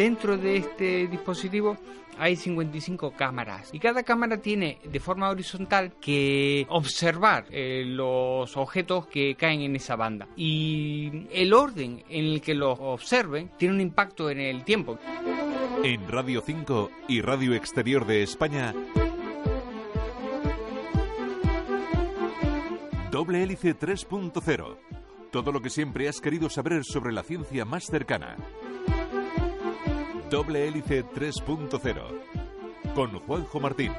Dentro de este dispositivo hay 55 cámaras y cada cámara tiene de forma horizontal que observar eh, los objetos que caen en esa banda y el orden en el que los observen tiene un impacto en el tiempo. En Radio 5 y Radio Exterior de España, Doble Hélice 3.0. Todo lo que siempre has querido saber sobre la ciencia más cercana. Doble Hélice 3.0. Con Juanjo Martín.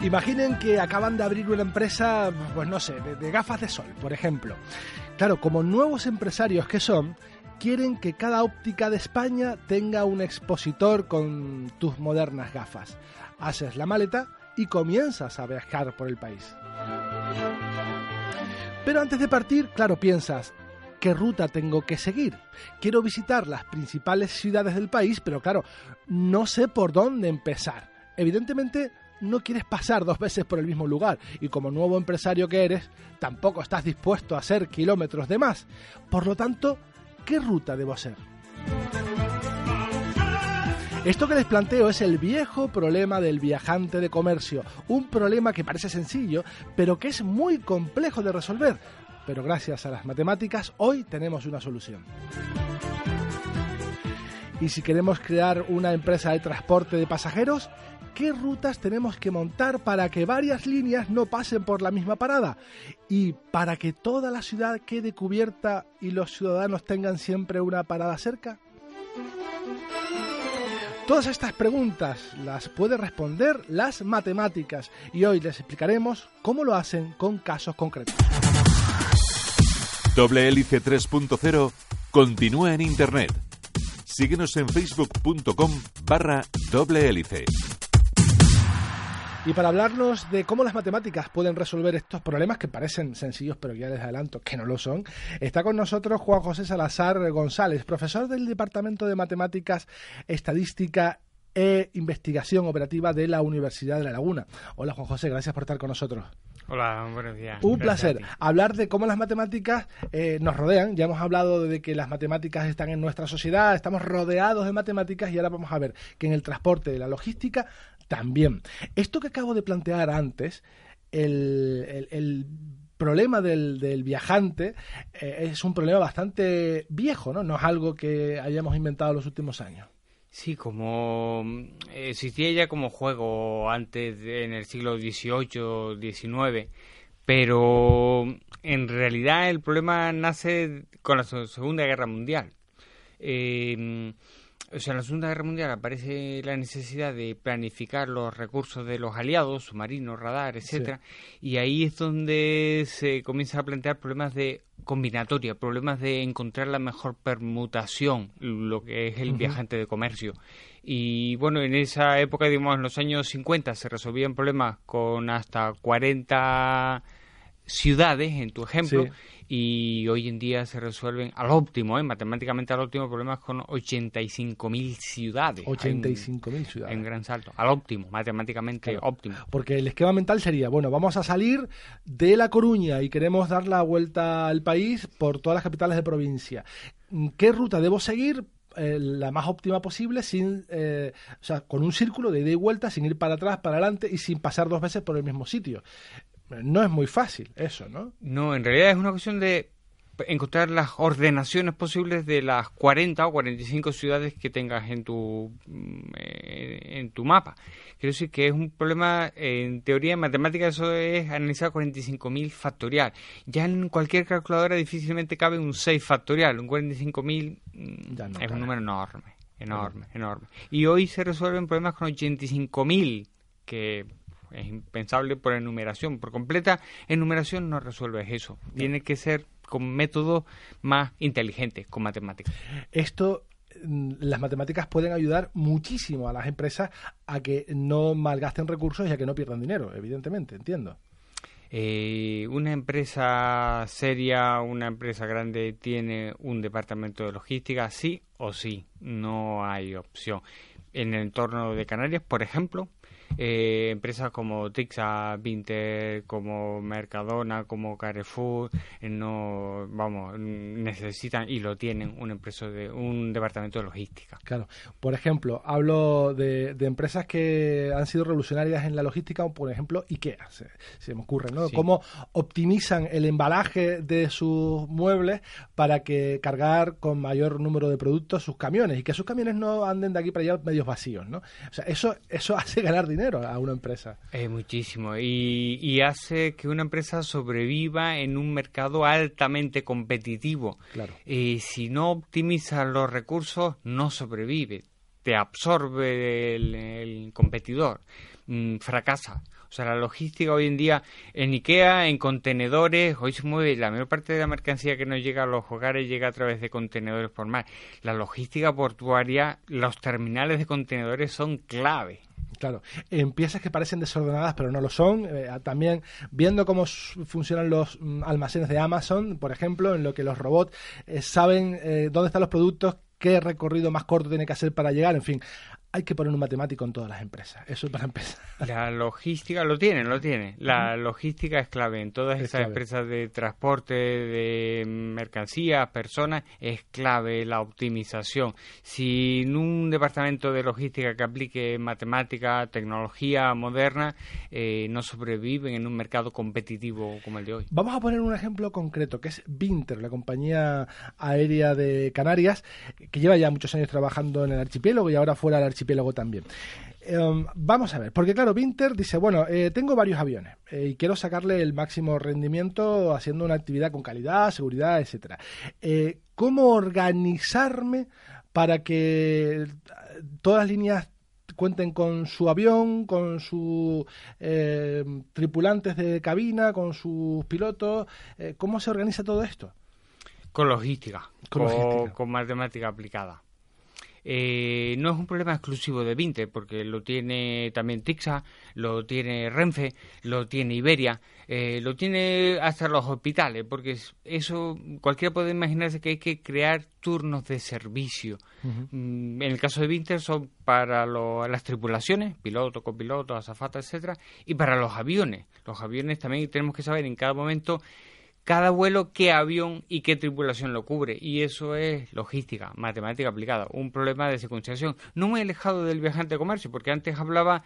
Imaginen que acaban de abrir una empresa, pues no sé, de, de, gafas de sol, por ejemplo. Claro, como nuevos empresarios que son, quieren que cada óptica de España tenga un expositor con tus modernas gafas. Haces la maleta y comienzas a viajar por el país. Pero antes de partir, claro, piensas, ¿qué ruta tengo que seguir? Quiero visitar las principales ciudades del país, pero claro, no sé por dónde empezar. Evidentemente, no quieres pasar dos veces por el mismo lugar y como nuevo empresario que eres, tampoco estás dispuesto a hacer kilómetros de más. Por lo tanto, ¿qué ruta debo hacer? Esto que les planteo es el viejo problema del viajante de comercio, un problema que parece sencillo, pero que es muy complejo de resolver. Pero gracias a las matemáticas, hoy tenemos una solución. Y si queremos crear una empresa de transporte de pasajeros, ¿qué rutas tenemos que montar para que varias líneas no pasen por la misma parada? Y para que toda la ciudad quede cubierta y los ciudadanos tengan siempre una parada cerca? Todas estas preguntas las puede responder las matemáticas y hoy les explicaremos cómo lo hacen con casos concretos. Doble Hélice 3.0 continúa en Internet. Síguenos en facebook.com barra doble hélice. Y para hablarnos de cómo las matemáticas pueden resolver estos problemas que parecen sencillos, pero ya les adelanto que no lo son, está con nosotros Juan José Salazar González, profesor del Departamento de Matemáticas, Estadística e Investigación Operativa de la Universidad de La Laguna. Hola Juan José, gracias por estar con nosotros. Hola, buenos días. Un Gracias placer hablar de cómo las matemáticas eh, nos rodean. Ya hemos hablado de que las matemáticas están en nuestra sociedad, estamos rodeados de matemáticas y ahora vamos a ver que en el transporte y la logística también. Esto que acabo de plantear antes, el, el, el problema del, del viajante eh, es un problema bastante viejo, ¿no? No es algo que hayamos inventado en los últimos años. Sí, como mm, existía ya como juego antes de- en el siglo XVIII, XIX, pero en realidad el problema nace con la se- Segunda Guerra Mundial. Eh, o sea, en la Segunda Guerra Mundial aparece la necesidad de planificar los recursos de los aliados, submarinos, radar, etcétera, y ahí es donde se comienza a plantear problemas de combinatoria, problemas de encontrar la mejor permutación, lo que es el viajante de comercio. Y bueno, en esa época, digamos, en los años 50 se resolvían problemas con hasta 40 ciudades, en tu ejemplo, Sí. y hoy en día se resuelven al óptimo, ¿eh? matemáticamente al óptimo, problemas con 85.000 ciudades. Hay un- 85.000 ciudades. un gran salto, al óptimo, matemáticamente Claro. óptimo. Porque el esquema mental sería, bueno, vamos a salir de La Coruña y queremos dar la vuelta al país por todas las capitales de provincia. ¿Qué ruta debo seguir? Eh, la más óptima posible, sin, eh, o sea, con un círculo de ida y vuelta, sin ir para atrás, para adelante y sin pasar dos veces por el mismo sitio. No es muy fácil eso, ¿no? No, en realidad es una cuestión de encontrar las ordenaciones posibles de las 40 o 45 ciudades que tengas en tu mm, eh, en tu mapa. Quiero decir que es un problema, en teoría, en matemáticas, eso es analizar 45.000 factorial. Ya en cualquier calculadora difícilmente cabe un 6 factorial. Un 45.000 mm, no es cabe. un número enorme, enorme, enorme. Y hoy se resuelven problemas con 85.000, que es impensable por enumeración. Por completa enumeración no resuelves eso. Tiene que ser con métodos más inteligentes, con matemáticas. Esto mm, las matemáticas pueden ayudar muchísimo a las empresas a que no malgasten recursos y a que no pierdan dinero, evidentemente, entiendo. Eh, una empresa seria, una empresa grande tiene un departamento de logística, sí o sí, no hay opción. En el entorno de Canarias, por ejemplo, eh, empresas como Tixa, Vinter, como Mercadona, como Carrefour, eh, no, vamos, necesitan y lo tienen un empresa de un departamento de logística. Claro. Por ejemplo, hablo de, empresas que han sido revolucionarias en la logística, por ejemplo IKEA, se, me ocurre, ¿no? Cómo optimizan el embalaje de sus muebles para que cargar con mayor número de productos sus camiones y que sus camiones no anden de aquí para allá medios vacíos, ¿no? O sea, eso, eso hace ganar dinero a una empresa. Eh, muchísimo. Y, y hace que una empresa sobreviva en un mercado altamente competitivo. Claro. Y si no optimiza los recursos, no sobrevive. Te absorbe el, competidor. Mm, fracasa. O sea, la logística hoy en día en IKEA, en contenedores, hoy se mueve la mayor parte de la mercancía que nos llega a los hogares llega a través de contenedores por mar. La logística portuaria, los terminales de contenedores son clave. Claro, en piezas que parecen desordenadas pero no lo son. Eh, también viendo cómo funcionan los mm, almacenes de Amazon, por ejemplo, en lo que los robots eh, saben eh, dónde están los productos, qué recorrido más corto tiene que hacer para llegar, en fin hay que poner un matemático en todas las empresas. Eso para empezar. La logística lo tiene, lo tiene. La logística es clave en todas esas empresas de transporte, de mercancías, personas, es clave la optimización. Sin un departamento de logística que aplique matemática, tecnología moderna, eh, no sobreviven en un mercado competitivo como el de hoy. Vamos a poner un ejemplo concreto, que es Vinter, la compañía aérea de Canarias, que lleva ya muchos años trabajando en el archipiélago y ahora fuera del archipiélago archipiélago también. Em, vamos a ver, porque claro, Winter dice, bueno, eh, tengo varios aviones eh, y quiero sacarle el máximo rendimiento haciendo una actividad con calidad, seguridad, etcétera. Eh, ¿Cómo organizarme para que todas las líneas cuenten con su avión, con sus tripulantes de cabina, con sus pilotos? ¿Cómo se organiza todo esto? Con logística, con matemática aplicada. Eh, no es un problema exclusivo de Vinte, porque lo tiene también Tixa, lo tiene Renfe, lo tiene Iberia, eh, lo tiene hasta los hospitales, porque eso cualquiera puede imaginarse que hay que crear turnos de servicio. Mm, en el caso de Vinte son para las tripulaciones, piloto, copiloto, azafata, etcétera, y para los aviones. Los aviones también tenemos que saber en cada momento cada vuelo qué avión y qué tripulación lo cubre. Y eso es logística, matemática aplicada, un problema de secuenciación. No muy alejado del viajante de comercio, porque antes hablaba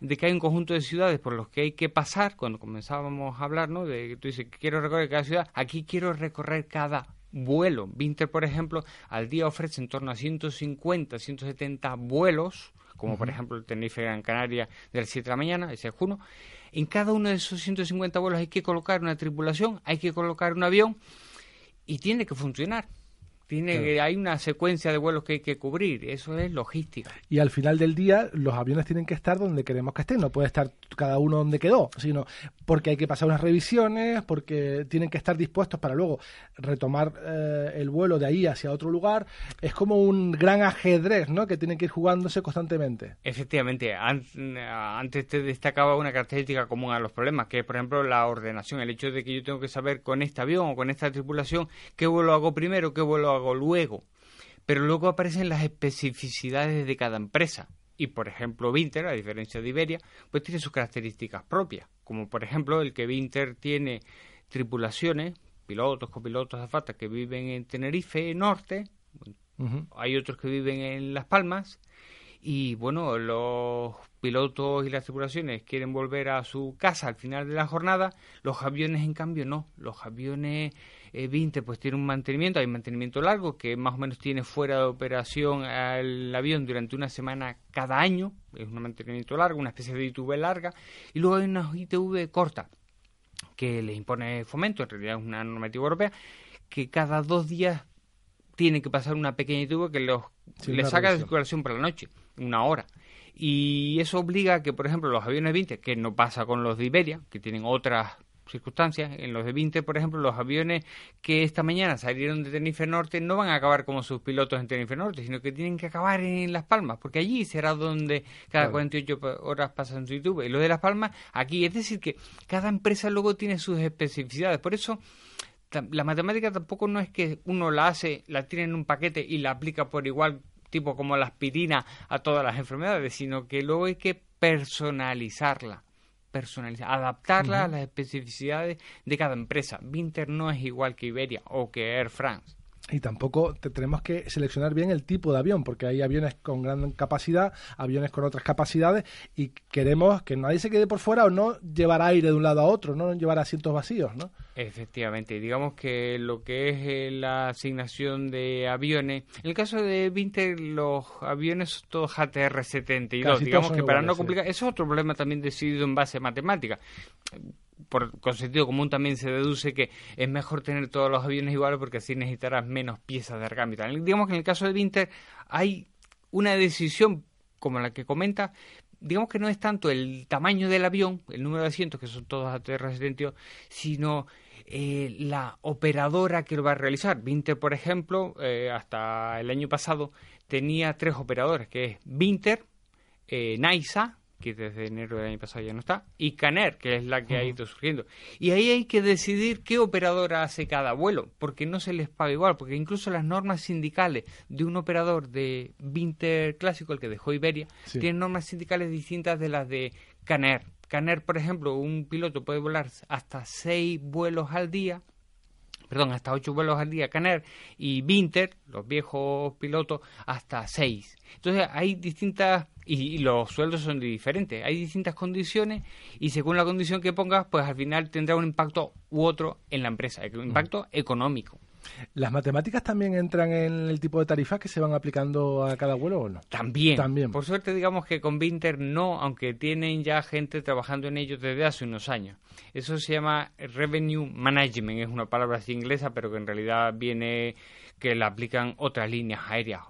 de que hay un conjunto de ciudades por los que hay que pasar, cuando comenzábamos a hablar, ¿no? De que tú dices, quiero recorrer cada ciudad, aquí quiero recorrer cada vuelo. Vinter, por ejemplo, al día ofrece en torno a 150, 170 vuelos, como por ejemplo el Tenerife Gran Canaria del 7 de la mañana, ese es uno, en cada uno de esos 150 vuelos hay que colocar una tripulación, hay que colocar un avión y tiene que funcionar. Tiene, Hay una secuencia de vuelos que hay que cubrir, eso es logística. Y al final del día, los aviones tienen que estar donde queremos que estén, no puede estar cada uno donde quedó, sino porque hay que pasar unas revisiones, porque tienen que estar dispuestos para luego retomar eh, el vuelo de ahí hacia otro lugar. Es como un gran ajedrez, ¿no? Que tiene que ir jugándose constantemente. Efectivamente, antes te destacaba una característica común a los problemas, que es, por ejemplo, la ordenación, el hecho de que yo tengo que saber con este avión o con esta tripulación qué vuelo hago primero, qué vuelo hago luego. Pero luego aparecen las especificidades de cada empresa. Y por ejemplo, Vinter, a diferencia de Iberia, pues tiene sus características propias. Como por ejemplo el que Vinter tiene tripulaciones, pilotos, copilotos, azafatas que viven en Tenerife Norte, hay otros que viven en Las Palmas, y bueno, los pilotos y las tripulaciones quieren volver a su casa al final de la jornada, los aviones en cambio no, los aviones 20 pues tiene un mantenimiento, hay mantenimiento largo que más o menos tiene fuera de operación al avión durante una semana cada año, es un mantenimiento largo, una especie de ITV larga, y luego hay una ITV corta que le impone fomento, en realidad es una normativa europea, que cada dos días tiene que pasar una pequeña ITV que los, le saca de circulación por la noche, una hora. Y eso obliga a que, por ejemplo, los aviones 20, que no pasa con los de Iberia, que tienen otras circunstancias. En los de 20, por ejemplo, los aviones que esta mañana salieron de Tenerife Norte no van a acabar como sus pilotos en Tenerife Norte, sino que tienen que acabar en Las Palmas, porque allí será donde cada 48 horas pasan su YouTube. Y lo de Las Palmas, aquí, es decir, que cada empresa luego tiene sus especificidades. Por eso, la matemática tampoco no es que uno la hace, la tiene en un paquete y la aplica por igual tipo como la aspirina a todas las enfermedades, sino que luego hay que personalizarla personalizar, adaptarla a las especificidades de cada empresa. Vinter no es igual que Iberia o que Air France y tampoco tenemos que seleccionar bien el tipo de avión, porque hay aviones con gran capacidad, aviones con otras capacidades, y queremos que nadie se quede por fuera o no llevar aire de un lado a otro, no llevar asientos vacíos, ¿no? Efectivamente, digamos que lo que es eh, la asignación de aviones, en el caso de Vinter, los aviones son todos ATR-72, digamos que para no complicar, eso es otro problema también decidido en base a matemática por, con sentido común también se deduce que es mejor tener todos los aviones iguales porque así necesitarás menos piezas de recambio. Digamos que en el caso de Winter hay una decisión como la que comenta, digamos que no es tanto el tamaño del avión, el número de asientos, que son todos ATR-72, sino eh, la operadora que lo va a realizar. Winter, por ejemplo, eh, hasta el año pasado tenía tres operadores, que es Winter, eh, que desde enero del año pasado ya no está, y Caner, que es la que ha ido surgiendo. Y ahí hay que decidir qué operadora hace cada vuelo, porque no se les paga igual, porque incluso las normas sindicales de un operador de Vinter clásico, el que dejó Iberia, tienen normas sindicales distintas de las de Caner. Caner, por ejemplo, un piloto puede volar hasta seis vuelos al día, perdón, hasta ocho vuelos al día Caner y Vinter, los viejos pilotos, hasta seis. Entonces hay distintas y, los sueldos son diferentes. Hay distintas condiciones y según la condición que pongas, pues al final tendrá un impacto u otro en la empresa, un impacto económico. ¿Las matemáticas también entran en el tipo de tarifas que se van aplicando a cada vuelo o no? También. También. Por suerte, digamos que con Vinter no, aunque tienen ya gente trabajando en ello desde hace unos años. Eso se llama Revenue Management, es una palabra así inglesa, pero que en realidad viene que la aplican otras líneas aéreas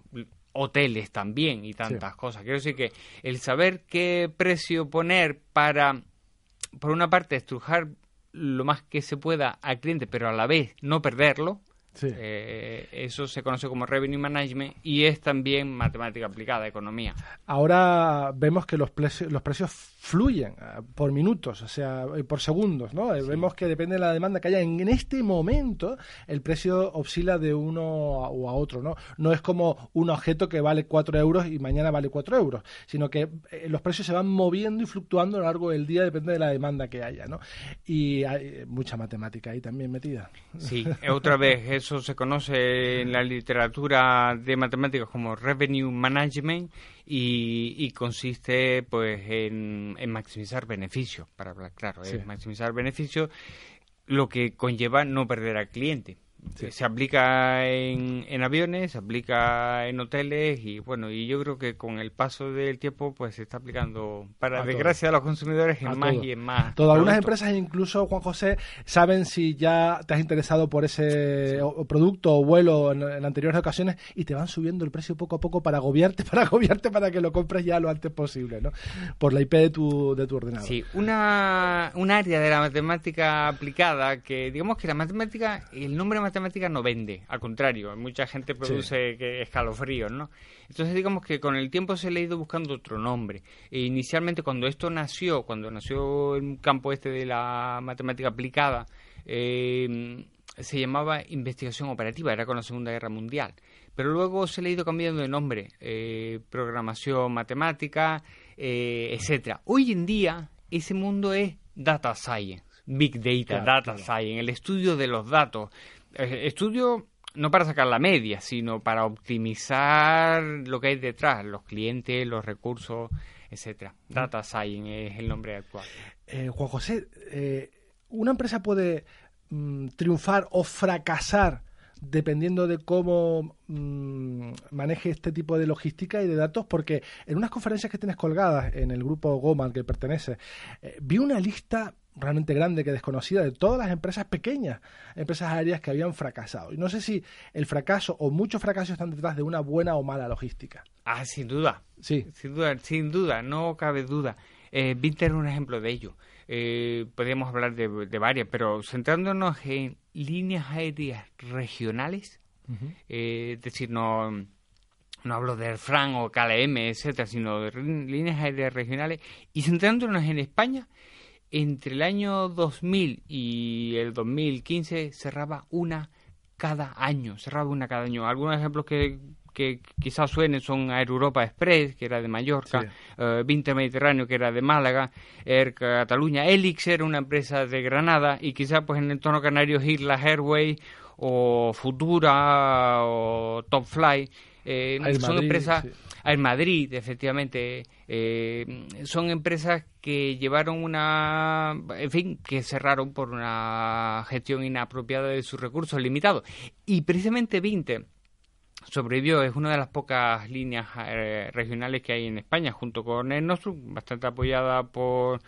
hoteles también y tantas cosas. Quiero decir que el saber qué precio poner para, por una parte, estrujar lo más que se pueda al cliente, pero a la vez no perderlo, eh, eso se conoce como revenue management y es también matemática aplicada, economía. Ahora vemos que los, los precios fluyen eh, por minutos, o sea, eh, por segundos, ¿no? Vemos que depende de la demanda que haya. En, este momento el precio oscila de uno o a otro, ¿no? No es como un objeto que vale 4 euros y mañana vale 4 euros, sino que los precios se van moviendo y fluctuando a lo largo del día, depende de la demanda que haya, ¿no? Y hay mucha matemática ahí también metida. Sí, otra vez es eso se conoce en la literatura de matemáticas como revenue management y, consiste pues en, maximizar beneficios, para hablar claro, es maximizar beneficios, lo que conlleva no perder al cliente. Se aplica en, en, aviones, se aplica en hoteles y bueno, y yo creo que con el paso del tiempo pues se está aplicando para desgracia a los consumidores en más y en más. Todas algunas empresas incluso Juan José saben si ya te has interesado por ese producto o vuelo en, anteriores ocasiones y te van subiendo el precio poco a poco para agobiarte, para agobiarte para que lo compres ya lo antes posible, ¿no? Por la IP de tu, de tu ordenador. Sí, una, un área de la matemática aplicada que digamos que la matemática, el nombre matemático matemática no vende, al contrario, mucha gente produce que escalofríos, ¿no? Entonces digamos que con el tiempo se le ha ido buscando otro nombre. E inicialmente cuando esto nació, cuando nació el campo este de la matemática aplicada, eh, se llamaba investigación operativa, era con la Segunda Guerra Mundial. Pero luego se le ha ido cambiando de nombre, eh, programación matemática, eh, etcétera. Hoy en día ese mundo es data science, big data, data science, el estudio de los datos. Eh, estudio no para sacar la media, sino para optimizar lo que hay detrás, los clientes, los recursos, etcétera. Data Science es el nombre actual. Eh, Juan José, eh, ¿una empresa puede mm, triunfar o fracasar dependiendo de cómo mm, maneje este tipo de logística y de datos? Porque en unas conferencias que tienes colgadas en el grupo Goma al que pertenece, vi una lista realmente grande que desconocida de todas las empresas pequeñas, empresas aéreas que habían fracasado. Y no sé si el fracaso o muchos fracasos están detrás de una buena o mala logística. Ah, sin duda. Sí. Sin duda, sin duda, no cabe duda. Eh, Vinter es un ejemplo de ello. Eh, podríamos hablar de, varias, pero centrándonos en líneas aéreas regionales, eh, es decir, no, no hablo de Fran o KLM, etcétera, sino de líneas aéreas regionales, y centrándonos en España, entre el año 2000 y el 2015 cerraba una cada año, cerraba una cada año. Algunos ejemplos que, que quizás suenen son Air Europa Express, que era de Mallorca, sí. Vinter Mediterráneo, que era de Málaga, Air Cataluña, Elix era una empresa de Granada y quizás pues en el entorno canario Islas Airways o Futura o Top Fly. Eh, son empresas, en Madrid, efectivamente, eh, son empresas que llevaron una, en fin, que cerraron por una gestión inapropiada de sus recursos limitados. Y precisamente Vinte sobrevivió, es una de las pocas líneas eh, regionales que hay en España, junto con el Nostrum, bastante apoyada por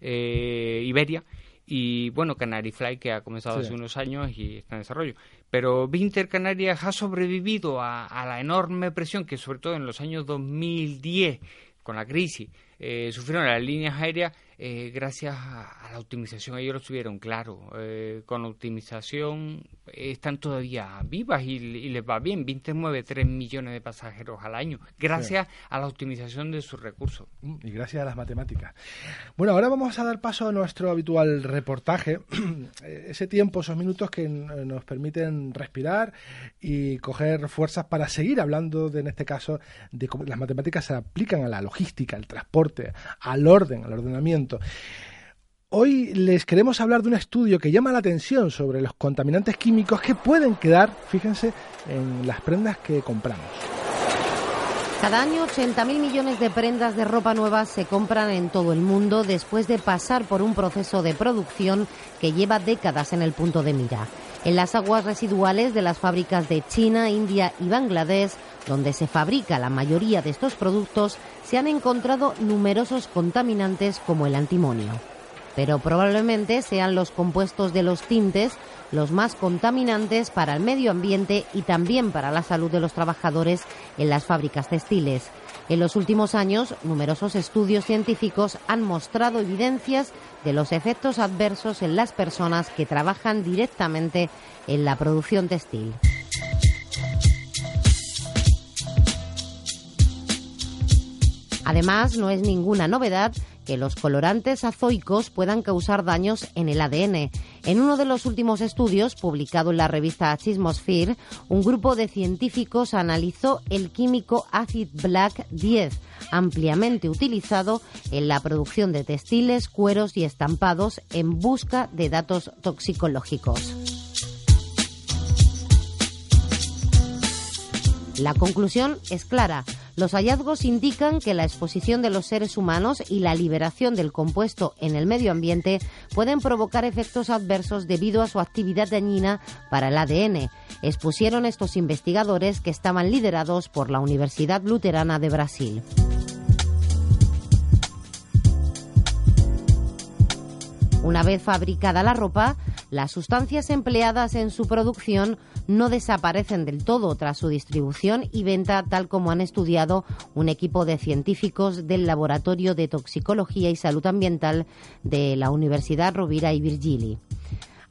Iberia y bueno, Canary Fly que ha comenzado hace unos años y está en desarrollo. Pero Vinter Canarias ha sobrevivido a, a, la enorme presión que sobre todo en los años 2010 con la crisis eh, sufrieron las líneas aéreas eh, gracias a, la optimización. Ellos lo tuvieron claro. Eh, con optimización están todavía vivas y, les va bien. Vinter mueve 3 millones de pasajeros al año gracias a la optimización de sus recursos. Mm, y gracias a las matemáticas. Bueno, ahora vamos a dar paso a nuestro habitual reportaje. Ese tiempo, esos minutos que nos permiten respirar y coger fuerzas para seguir hablando, de, en este caso, de cómo las matemáticas se aplican a la logística, al transporte, al orden, al ordenamiento Hoy les queremos hablar de un estudio que llama la atención sobre los contaminantes químicos que pueden quedar, fíjense, en las prendas que compramos. Cada año 80.000 millones de prendas de ropa nueva se compran en todo el mundo después de pasar por un proceso de producción que lleva décadas en el punto de mira. En las aguas residuales de las fábricas de China, India y Bangladesh, donde se fabrica la mayoría de estos productos, se han encontrado numerosos contaminantes como el antimonio. Pero probablemente sean los compuestos de los tintes los más contaminantes para el medio ambiente y también para la salud de los trabajadores en las fábricas textiles. En los últimos años, numerosos estudios científicos han mostrado evidencias de los efectos adversos en las personas que trabajan directamente en la producción textil. Además, no es ninguna novedad que los colorantes azoicos puedan causar daños en el ADN. En uno de los últimos estudios, publicado en la revista Chismosphere, un grupo de científicos analizó el químico Acid Black 10, ampliamente utilizado en la producción de textiles, cueros y estampados en busca de datos toxicológicos. La conclusión es clara. Los hallazgos indican que la exposición de los seres humanos y la liberación del compuesto en el medio ambiente pueden provocar efectos adversos debido a su actividad dañina para el ADN. Expusieron estos investigadores que estaban liderados por la Universidad Luterana de Brasil. Una vez fabricada la ropa, las sustancias empleadas en su producción no desaparecen del todo tras su distribución y venta, tal como han estudiado un equipo de científicos del Laboratorio de Toxicología y Salud Ambiental de la Universidad Rovira y Virgili.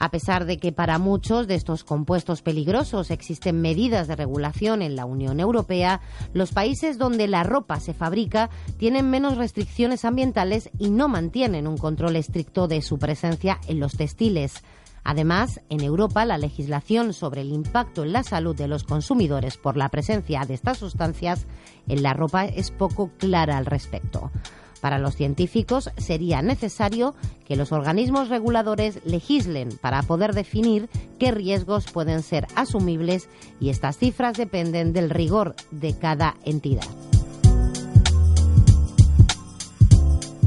A pesar de que para muchos de estos compuestos peligrosos existen medidas de regulación en la Unión Europea, los países donde la ropa se fabrica tienen menos restricciones ambientales y no mantienen un control estricto de su presencia en los textiles. Además, en Europa la legislación sobre el impacto en la salud de los consumidores por la presencia de estas sustancias en la ropa es poco clara al respecto. Para los científicos sería necesario que los organismos reguladores legislen para poder definir qué riesgos pueden ser asumibles y estas cifras dependen del rigor de cada entidad.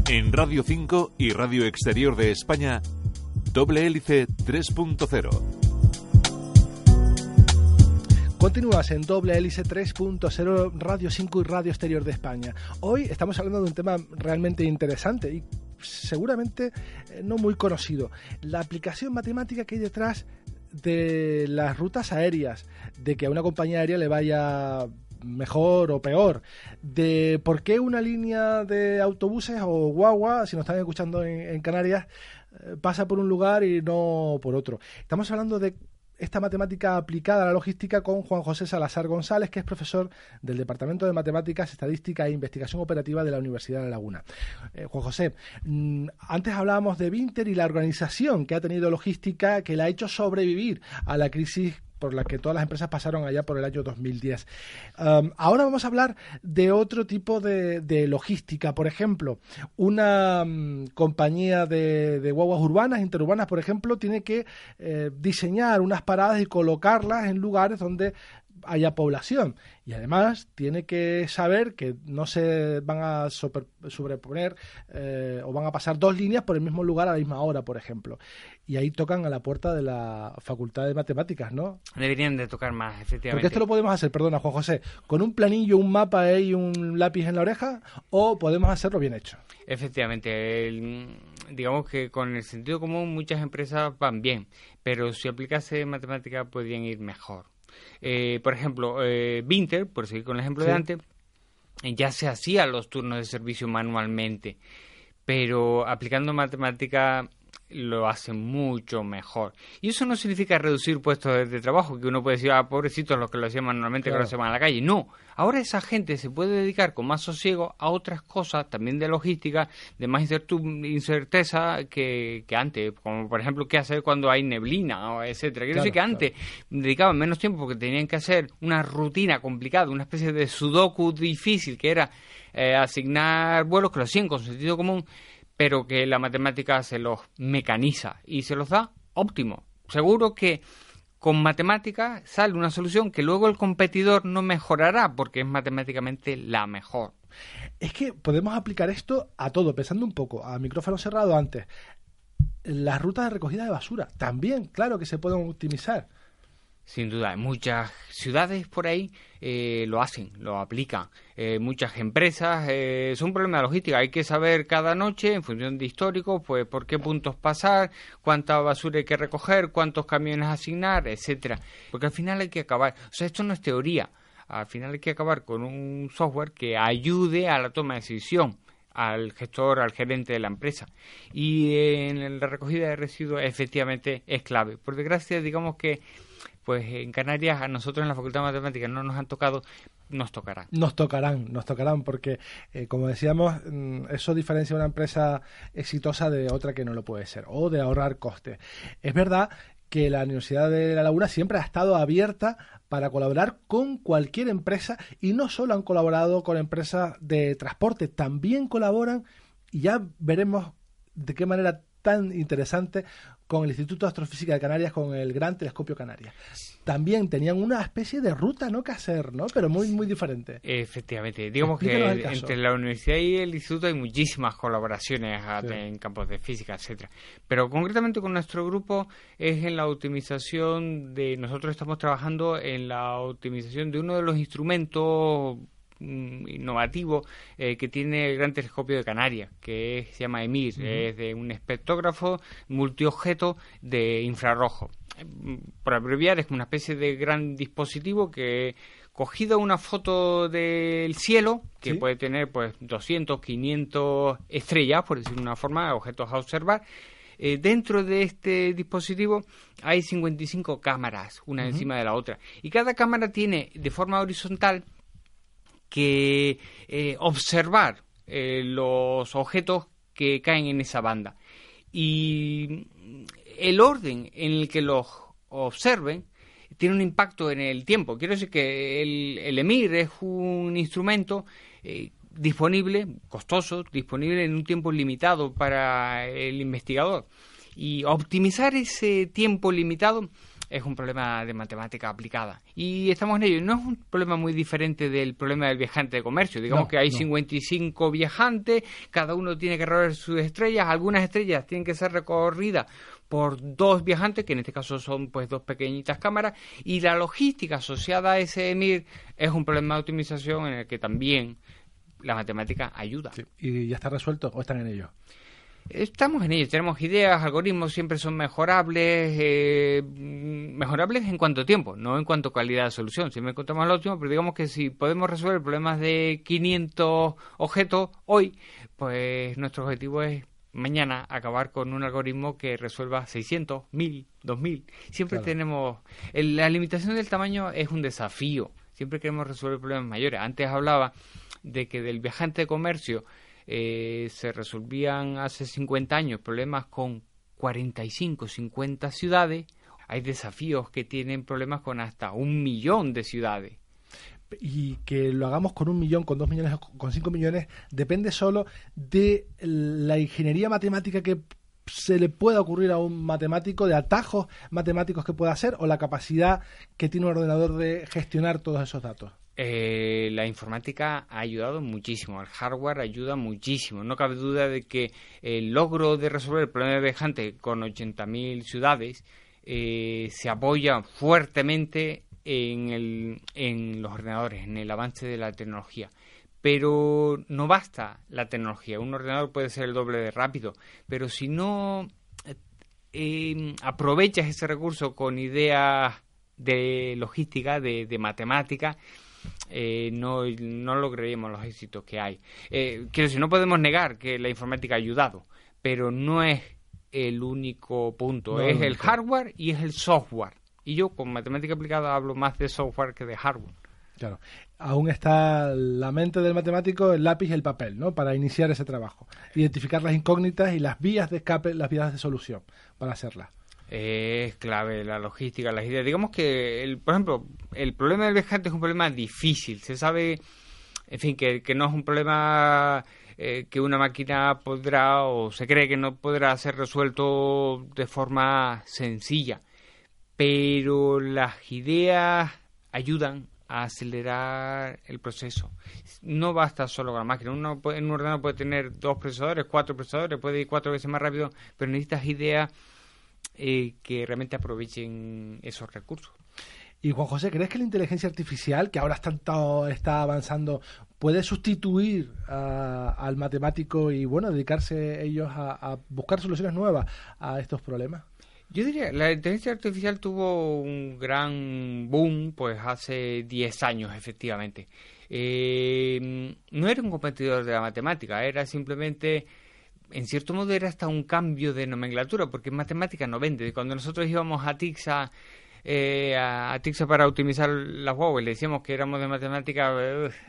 En Radio 5 y Radio Exterior de España, doble hélice 3.0 Continúas en doble hélice 3.0 Radio 5 y Radio Exterior de España. Hoy estamos hablando de un tema realmente interesante y seguramente eh, no muy conocido. La aplicación matemática que hay detrás de las rutas aéreas, de que a una compañía aérea le vaya mejor o peor, de por qué una línea de autobuses o guagua, si nos están escuchando en, en Canarias, pasa por un lugar y no por otro. Estamos hablando de esta matemática aplicada a la logística con Juan José Salazar González, que es profesor del Departamento de Matemáticas, Estadística e Investigación Operativa de la Universidad de La Laguna. Eh, Juan José, mm, antes hablábamos de Vinter y la organización que ha tenido logística que la ha hecho sobrevivir a la crisis por la que todas las empresas pasaron allá por el año 2010. Um, ahora vamos a hablar de otro tipo de, logística. Por ejemplo, una mm, compañía de, de, guaguas urbanas, interurbanas, por ejemplo, tiene que eh, diseñar unas paradas y colocarlas en lugares donde haya población. Y además tiene que saber que no se van a sobreponer eh, o van a pasar dos líneas por el mismo lugar a la misma hora, por ejemplo. Y ahí tocan a la puerta de la Facultad de Matemáticas, ¿no? Deberían de tocar más, efectivamente. Porque esto lo podemos hacer, perdona, Juan José, con un planillo, un mapa y un lápiz en la oreja, o podemos hacerlo bien hecho. Efectivamente, digamos que con el sentido común muchas empresas van bien, pero si aplicase matemática podrían ir mejor. Eh, por ejemplo, eh, Winter, por seguir con el ejemplo de antes, ya se hacían los turnos de servicio manualmente, pero aplicando matemática lo hace mucho mejor. Y eso no significa reducir puestos de, trabajo, que uno puede decir, ah, pobrecitos los que lo hacían manualmente, que lo hacían a la calle. No, ahora esa gente se puede dedicar con más sosiego a otras cosas, también de logística, de más incerteza que, que antes, como por ejemplo qué hacer cuando hay neblina, etcétera. Quiero decir que antes dedicaban menos tiempo porque tenían que hacer una rutina complicada, una especie de sudoku difícil, que era eh, asignar vuelos que lo hacían con sentido común pero que la matemática se los mecaniza y se los da óptimo. Seguro que con matemática sale una solución que luego el competidor no mejorará porque es matemáticamente la mejor. Es que podemos aplicar esto a todo, pensando un poco, a micrófono cerrado antes. Las rutas de recogida de basura también, claro que se pueden optimizar. Sin duda, muchas ciudades por ahí eh, lo hacen, lo aplican. Eh, muchas empresas, eh, es un problema de logística. Hay que saber cada noche, en función de histórico, pues por qué puntos pasar, cuánta basura hay que recoger, cuántos camiones asignar, etcétera. Porque al final hay que acabar. O sea, esto no es teoría. Al final hay que acabar con un software que ayude a la toma de decisión al gestor, al gerente de la empresa. Y en la recogida de residuos efectivamente es clave. Por desgracia, digamos que pues en Canarias a nosotros en la Facultad de Matemáticas no nos han tocado, nos tocarán. Nos tocarán, nos tocarán, porque eh, como decíamos, mm, eso diferencia una empresa exitosa de otra que no lo puede ser, o de ahorrar costes. Es verdad que la Universidad de La Laguna siempre ha estado abierta para colaborar con cualquier empresa y no solo han colaborado con empresas de transporte, también colaboran y ya veremos de qué manera tan interesante con el Instituto de Astrofísica de Canarias, con el Gran Telescopio Canarias. También tenían una especie de ruta no que hacer, ¿no? Pero muy, muy diferente. Efectivamente. Digamos que entre la universidad y el instituto hay muchísimas colaboraciones en campos de física, etcétera. Pero concretamente con nuestro grupo es en la optimización de... Nosotros estamos trabajando en la optimización de uno de los instrumentos innovativo eh, que tiene el Gran Telescopio de Canarias, que se llama EMIR, es de un espectógrafo multiobjeto de infrarrojo. Mm, por abreviar, es una especie de gran dispositivo que cogido una foto del cielo, que puede tener pues 200, 500 estrellas, por decir una forma, objetos a observar, eh, dentro de este dispositivo hay 55 cámaras, una encima de la otra. Y cada cámara tiene de forma horizontal que eh, observar eh, los objetos que caen en esa banda. Y el orden en el que los observen tiene un impacto en el tiempo. Quiero decir que el, EMIR es un instrumento eh, disponible, costoso, disponible en un tiempo limitado para el investigador. Y optimizar ese tiempo limitado es un problema de matemática aplicada. Y estamos en ello. No es un problema muy diferente del problema del viajante de comercio. Digamos que hay 55 viajantes, cada uno tiene que recorrer sus estrellas. Algunas estrellas tienen que ser recorridas por dos viajantes, que en este caso son pues dos pequeñitas cámaras, y la logística asociada a ese EMIR es un problema de optimización en el que también la matemática ayuda. ¿Y ya está resuelto o están en ello? Estamos en ello, tenemos ideas, algoritmos siempre son mejorables, eh, mejorables en cuanto a tiempo, no en cuanto a calidad de solución. Siempre encontramos lo óptimo, pero digamos que si podemos resolver problemas de 500 objetos hoy, pues nuestro objetivo es mañana acabar con un algoritmo que resuelva 600, 1000, 2000. Siempre tenemos. la limitación del tamaño es un desafío. Siempre queremos resolver problemas mayores. Antes hablaba de que del viajante de comercio eh, se resolvían hace 50 años problemas con 45, 50 ciudades. hay desafíos que tienen problemas con hasta un millón de ciudades y que lo hagamos con un millón, con dos millones, con cinco millones, depende solo de la ingeniería matemática que se le pueda ocurrir a un matemático, de atajos matemáticos que pueda hacer, o la capacidad que tiene un ordenador de gestionar todos esos datos. Eh, la informática ha ayudado muchísimo, el hardware ayuda muchísimo. No cabe duda de que el logro de resolver el problema de viajante con 80.000 ciudades eh, se apoya fuertemente en, el, los ordenadores, en el avance de la tecnología. Pero no basta la tecnología. Un ordenador puede ser el doble de rápido, pero si no eh, aprovechas ese recurso con ideas de logística, de, de matemática, eh, no, no lograríamos los éxitos que hay. Eh, quiero decir, no podemos negar que la informática ha ayudado, pero no es el único punto. es el hardware y es el software. Y yo con matemática aplicada hablo más de software que de hardware. Claro. Aún está la mente del matemático, el lápiz y el papel, ¿no? Para iniciar ese trabajo. Identificar las incógnitas y las vías de escape, las vías de solución para hacerlas es clave la logística, las ideas. Digamos que, el, por ejemplo, el problema del viajante es un problema difícil. Se sabe, en fin, que, que no es un problema eh, que una máquina podrá o se cree que no podrá ser resuelto de forma sencilla. Pero las ideas ayudan a acelerar el proceso. No basta solo con la máquina. Uno en un ordenador puede tener dos procesadores, cuatro procesadores, puede ir cuatro veces más rápido, pero necesitas ideas eh, que realmente aprovechen esos recursos. Y Juan José, ¿crees que la inteligencia artificial, que ahora está, está avanzando, puede sustituir al matemático y bueno, dedicarse ellos a, buscar soluciones nuevas a estos problemas? Yo diría, la inteligencia artificial tuvo un gran boom pues hace 10 años, efectivamente. Eh, no era un competidor de la matemática, era simplemente en cierto modo era hasta un cambio de nomenclatura, porque en matemática no vende. Cuando nosotros íbamos a Tixa, eh, a, Tixa para optimizar las y le decíamos que éramos de matemática,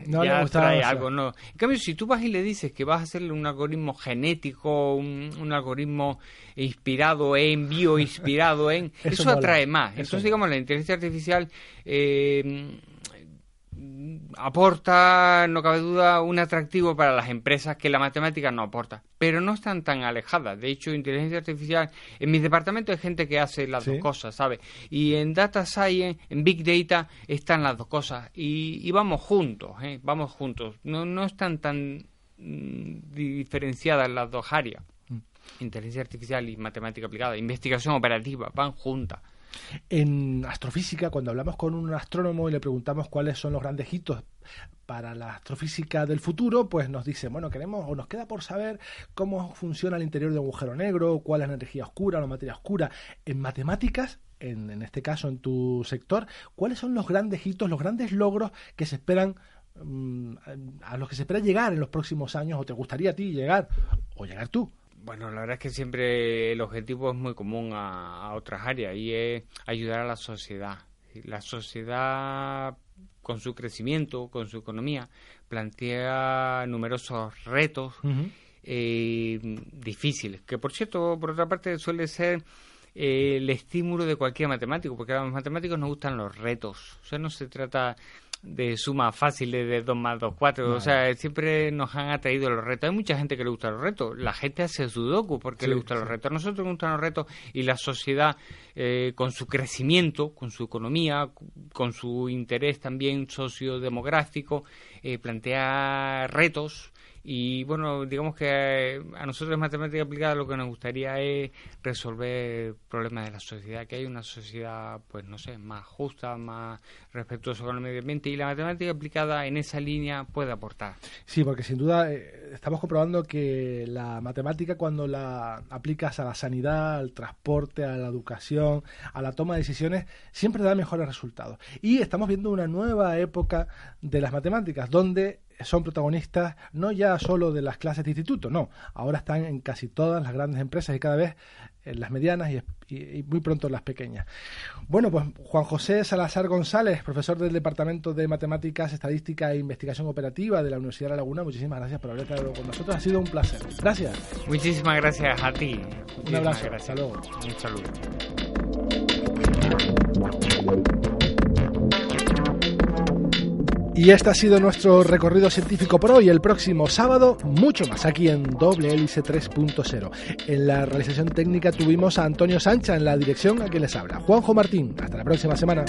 no ya trae algo, no. En cambio, si tú vas y le dices que vas a hacerle un algoritmo genético, un, algoritmo inspirado en, bio inspirado en, eso, atrae más. Entonces, digamos, la inteligencia artificial... Eh, aporta, no cabe duda, un atractivo para las empresas que la matemática no aporta, pero no están tan alejadas. De hecho, inteligencia artificial, en mi departamento hay gente que hace las dos cosas, ¿sabes? Y en Data Science, en Big Data, están las dos cosas. Y, vamos juntos, ¿eh? Vamos juntos. No, no están tan mm, diferenciadas las dos áreas. Mm. Inteligencia artificial y matemática aplicada, investigación operativa, van juntas. En astrofísica, cuando hablamos con un astrónomo y le preguntamos cuáles son los grandes hitos para la astrofísica del futuro, pues nos dice, bueno, queremos o nos queda por saber cómo funciona el interior de un agujero negro, cuál es la energía oscura, la materia oscura. En matemáticas, en, en este caso en tu sector, ¿cuáles son los grandes hitos, los grandes logros que se esperan mm, a los que se espera llegar en los próximos años o te gustaría a ti llegar o llegar tú? Bueno, la verdad es que siempre el objetivo es muy común a, otras áreas y es ayudar a la sociedad. La sociedad, con su crecimiento, con su economía, plantea numerosos retos eh, difíciles, que por cierto, por otra parte, suele ser eh, el estímulo de cualquier matemático, porque a los matemáticos nos gustan los retos. O sea, no se trata de suma fácil de 2 más 2, 4. O sea, siempre nos han atraído los retos. Hay mucha gente que le gusta los retos. La gente hace sudoku porque le gustan los retos. A nosotros nos gustan los retos y la sociedad, eh, con su crecimiento, con su economía, con su interés también sociodemográfico, eh, plantea retos y bueno, digamos que eh, a nosotros en matemática aplicada lo que nos gustaría es resolver problemas de la sociedad, que hay una sociedad, pues no sé, más justa, más respetuosa con el medio ambiente y la matemática aplicada en esa línea puede aportar. Sí, porque sin duda eh, estamos comprobando que la matemática cuando la aplicas a la sanidad, al transporte, a la educación, a la toma de decisiones, siempre da mejores resultados. Y estamos viendo una nueva época de las matemáticas, donde son protagonistas no ya solo de las clases de instituto, no, ahora están en casi todas las grandes empresas y cada vez las medianas y, muy pronto en las pequeñas. Bueno, pues Juan José Salazar González, profesor del Departamento de Matemáticas, Estadística e Investigación Operativa de la Universidad de La Laguna, muchísimas gracias por haber estado con nosotros, ha sido un placer. Gracias. Muchísimas gracias a ti. un abrazo, hasta luego. Un saludo. Y este ha sido nuestro recorrido científico por hoy. El próximo sábado, mucho más aquí en Doble Hélice 3.0. En la realización técnica tuvimos a Antonio Sancha en la dirección a quien les habla. Juanjo Martín. Hasta la próxima semana.